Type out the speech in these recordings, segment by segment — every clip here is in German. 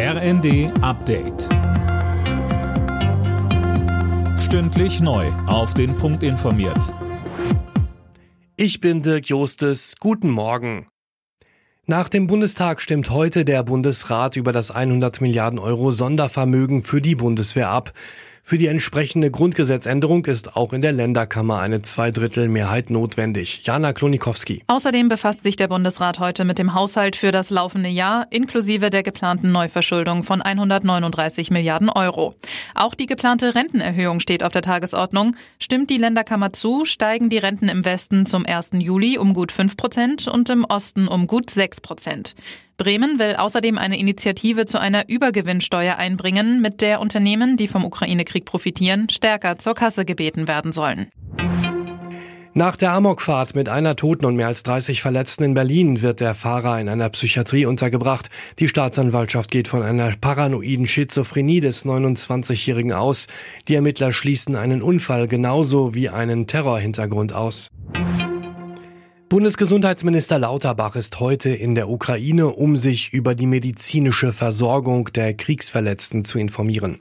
RND Update. Stündlich neu. Auf den Punkt informiert. Ich bin Dirk Jostes. Guten Morgen. Nach dem Bundestag stimmt heute der Bundesrat über das 100 Milliarden Euro Sondervermögen für die Bundeswehr ab. Für die entsprechende Grundgesetzänderung ist auch in der Länderkammer eine Zweidrittelmehrheit notwendig. Jana Klonikowski. Außerdem befasst sich der Bundesrat heute mit dem Haushalt für das laufende Jahr inklusive der geplanten Neuverschuldung von 139 Milliarden Euro. Auch die geplante Rentenerhöhung steht auf der Tagesordnung. Stimmt die Länderkammer zu, steigen die Renten im Westen zum 1. Juli um gut 5 Prozent und im Osten um gut 6 Prozent. Bremen will außerdem eine Initiative zu einer Übergewinnsteuer einbringen, mit der Unternehmen, die vom Ukraine-Krieg profitieren, stärker zur Kasse gebeten werden sollen. Nach der Amokfahrt mit einer Toten und mehr als 30 Verletzten in Berlin wird der Fahrer in einer Psychiatrie untergebracht. Die Staatsanwaltschaft geht von einer paranoiden Schizophrenie des 29-Jährigen aus. Die Ermittler schließen einen Unfall genauso wie einen Terrorhintergrund aus. Bundesgesundheitsminister Lauterbach ist heute in der Ukraine, um sich über die medizinische Versorgung der Kriegsverletzten zu informieren.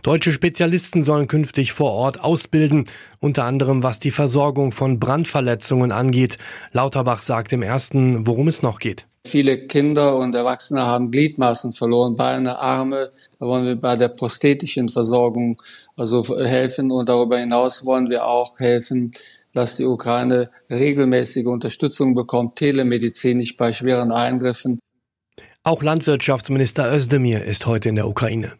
Deutsche Spezialisten sollen künftig vor Ort ausbilden, unter anderem was die Versorgung von Brandverletzungen angeht. Lauterbach sagt im ersten, worum es noch geht. Viele Kinder und Erwachsene haben Gliedmaßen verloren, Beine, Arme. Da wollen wir bei der prosthetischen Versorgung also helfen und darüber hinaus wollen wir auch helfen, dass die Ukraine regelmäßige Unterstützung bekommt, telemedizinisch bei schweren Eingriffen. Auch Landwirtschaftsminister Özdemir ist heute in der Ukraine.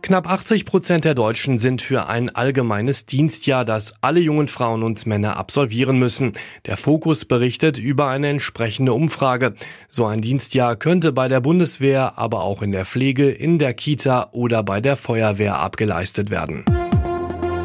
Knapp 80 Prozent der Deutschen sind für ein allgemeines Dienstjahr, das alle jungen Frauen und Männer absolvieren müssen. Der Fokus berichtet über eine entsprechende Umfrage. So ein Dienstjahr könnte bei der Bundeswehr, aber auch in der Pflege, in der Kita oder bei der Feuerwehr abgeleistet werden.